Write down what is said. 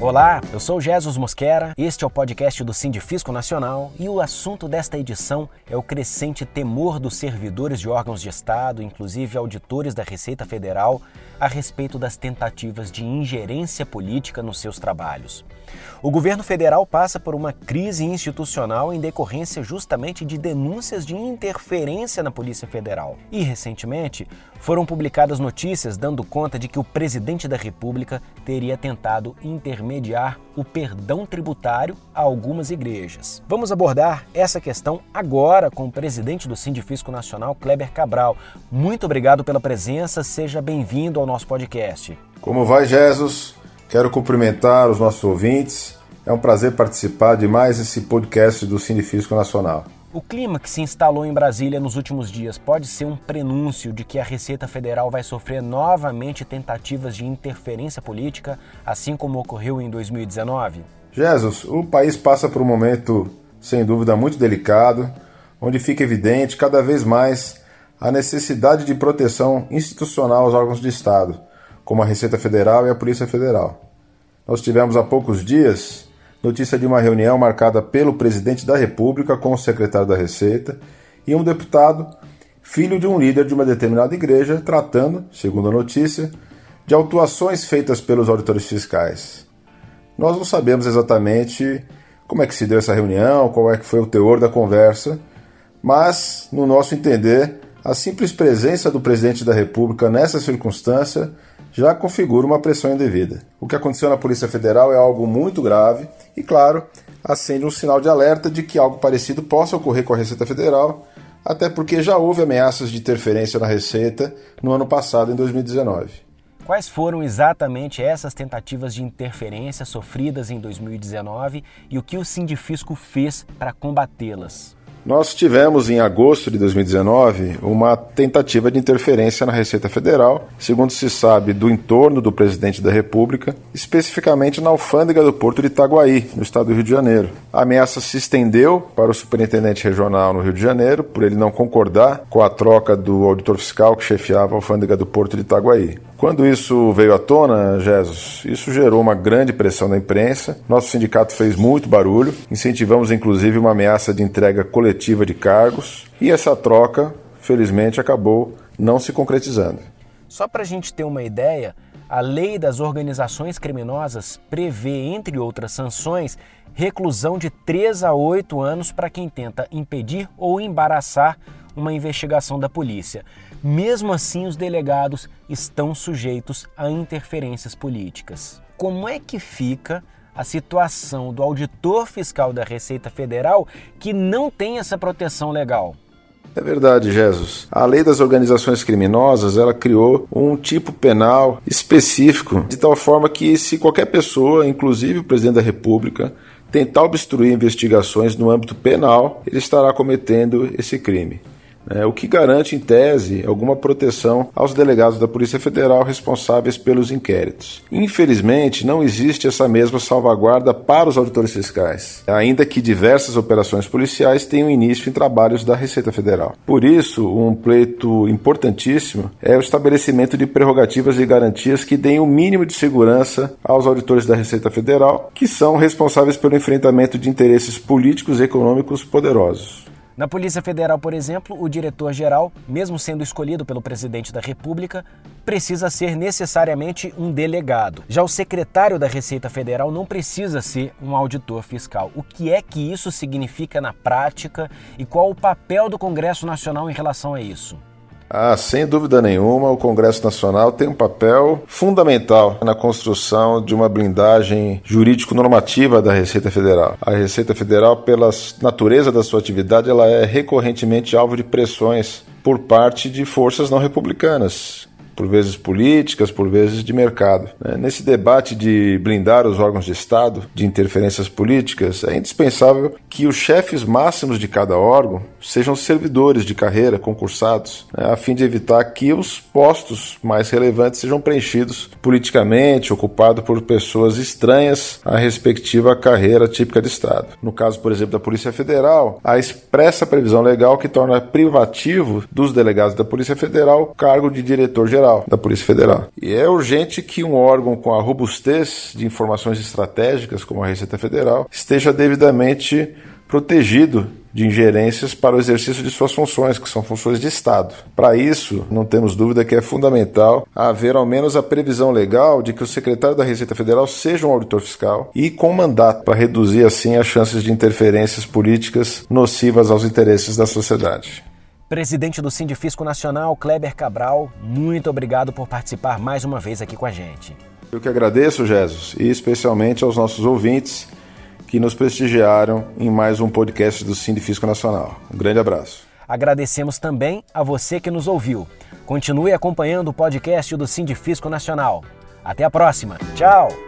Olá, eu sou Jesus Mosquera, este é o podcast do Sindifisco Nacional e o assunto desta edição é o crescente temor dos servidores de órgãos de Estado, inclusive auditores da Receita Federal, a respeito das tentativas de ingerência política nos seus trabalhos. O governo federal passa por uma crise institucional em decorrência justamente de denúncias de interferência na Polícia Federal. E, recentemente, foram publicadas notícias dando conta de que o presidente da República teria tentado intermediar o perdão tributário a algumas igrejas. Vamos abordar essa questão agora com o presidente do Sindifisco Nacional, Kleber Cabral. Muito obrigado pela presença, seja bem-vindo ao nosso podcast. Como vai, Jesus? Quero cumprimentar os nossos ouvintes. É um prazer participar de mais esse podcast do Cinefisco Nacional. O clima que se instalou em Brasília nos últimos dias pode ser um prenúncio de que a Receita Federal vai sofrer novamente tentativas de interferência política, assim como ocorreu em 2019? Jesus, o país passa por um momento, sem dúvida, muito delicado, onde fica evidente cada vez mais a necessidade de proteção institucional aos órgãos de Estado como a Receita Federal e a Polícia Federal. Nós tivemos há poucos dias notícia de uma reunião marcada pelo presidente da República com o secretário da Receita e um deputado, filho de um líder de uma determinada igreja, tratando, segundo a notícia, de autuações feitas pelos auditores fiscais. Nós não sabemos exatamente como é que se deu essa reunião, qual é que foi o teor da conversa, mas, no nosso entender, a simples presença do presidente da República nessa circunstância já configura uma pressão indevida. O que aconteceu na Polícia Federal é algo muito grave e, claro, acende um sinal de alerta de que algo parecido possa ocorrer com a Receita Federal, até porque já houve ameaças de interferência na Receita no ano passado, em 2019. Quais foram exatamente essas tentativas de interferência sofridas em 2019 e o que o Sindifisco fez para combatê-las? Nós tivemos em agosto de 2019 uma tentativa de interferência na Receita Federal, segundo se sabe, do entorno do presidente da República, especificamente na alfândega do Porto de Itaguaí, no estado do Rio de Janeiro. A ameaça se estendeu para o superintendente regional no Rio de Janeiro, por ele não concordar com a troca do auditor fiscal que chefiava a alfândega do Porto de Itaguaí. Quando isso veio à tona, Jesus, isso gerou uma grande pressão na imprensa. Nosso sindicato fez muito barulho, incentivamos inclusive uma ameaça de entrega coletiva de cargos, e essa troca, felizmente, acabou não se concretizando. Só para a gente ter uma ideia, a lei das organizações criminosas prevê, entre outras sanções, reclusão de 3 a 8 anos para quem tenta impedir ou embaraçar uma investigação da polícia. Mesmo assim, os delegados estão sujeitos a interferências políticas. Como é que fica a situação do auditor fiscal da Receita Federal que não tem essa proteção legal? É verdade, Jesus. A lei das organizações criminosas, ela criou um tipo penal específico, de tal forma que se qualquer pessoa, inclusive o presidente da República, tentar obstruir investigações no âmbito penal, ele estará cometendo esse crime é, o que garante, em tese, alguma proteção aos delegados da Polícia Federal responsáveis pelos inquéritos. Infelizmente, não existe essa mesma salvaguarda para os auditores fiscais, ainda que diversas operações policiais tenham início em trabalhos da Receita Federal. Por isso, um pleito importantíssimo é o estabelecimento de prerrogativas e garantias que deem o mínimo de segurança aos auditores da Receita Federal, que são responsáveis pelo enfrentamento de interesses políticos e econômicos poderosos. Na Polícia Federal, por exemplo, o diretor-geral, mesmo sendo escolhido pelo presidente da República, precisa ser necessariamente um delegado. Já o secretário da Receita Federal não precisa ser um auditor fiscal. O que é que isso significa na prática e qual o papel do Congresso Nacional em relação a isso? Ah, sem dúvida nenhuma, o Congresso Nacional tem um papel fundamental na construção de uma blindagem jurídico-normativa da Receita Federal. A Receita Federal, pela natureza da sua atividade, ela é recorrentemente alvo de pressões por parte de forças não republicanas, por vezes políticas, por vezes de mercado. Né? Nesse debate de blindar os órgãos de Estado de interferências políticas, é indispensável que os chefes máximos de cada órgão sejam servidores de carreira concursados, né? a fim de evitar que os postos mais relevantes sejam preenchidos politicamente, ocupados por pessoas estranhas à respectiva carreira típica de Estado. No caso, por exemplo, da Polícia Federal, há expressa previsão legal que torna privativo dos delegados da Polícia Federal o cargo de diretor-geral Geral da Polícia Federal. E é urgente que um órgão com a robustez de informações estratégicas, como a Receita Federal, esteja devidamente protegido de ingerências para o exercício de suas funções, que são funções de Estado. Para isso, não temos dúvida que é fundamental haver ao menos a previsão legal de que o secretário da Receita Federal seja um auditor fiscal e com mandato para reduzir assim as chances de interferências políticas nocivas aos interesses da sociedade. Presidente do Sindifisco Nacional, Kleber Cabral, muito obrigado por participar mais uma vez aqui com a gente. Eu que agradeço, Jesus, e especialmente aos nossos ouvintes que nos prestigiaram em mais um podcast do Sindifisco Nacional. Um grande abraço. Agradecemos também a você que nos ouviu. Continue acompanhando o podcast do Sindifisco Nacional. Até a próxima. Tchau!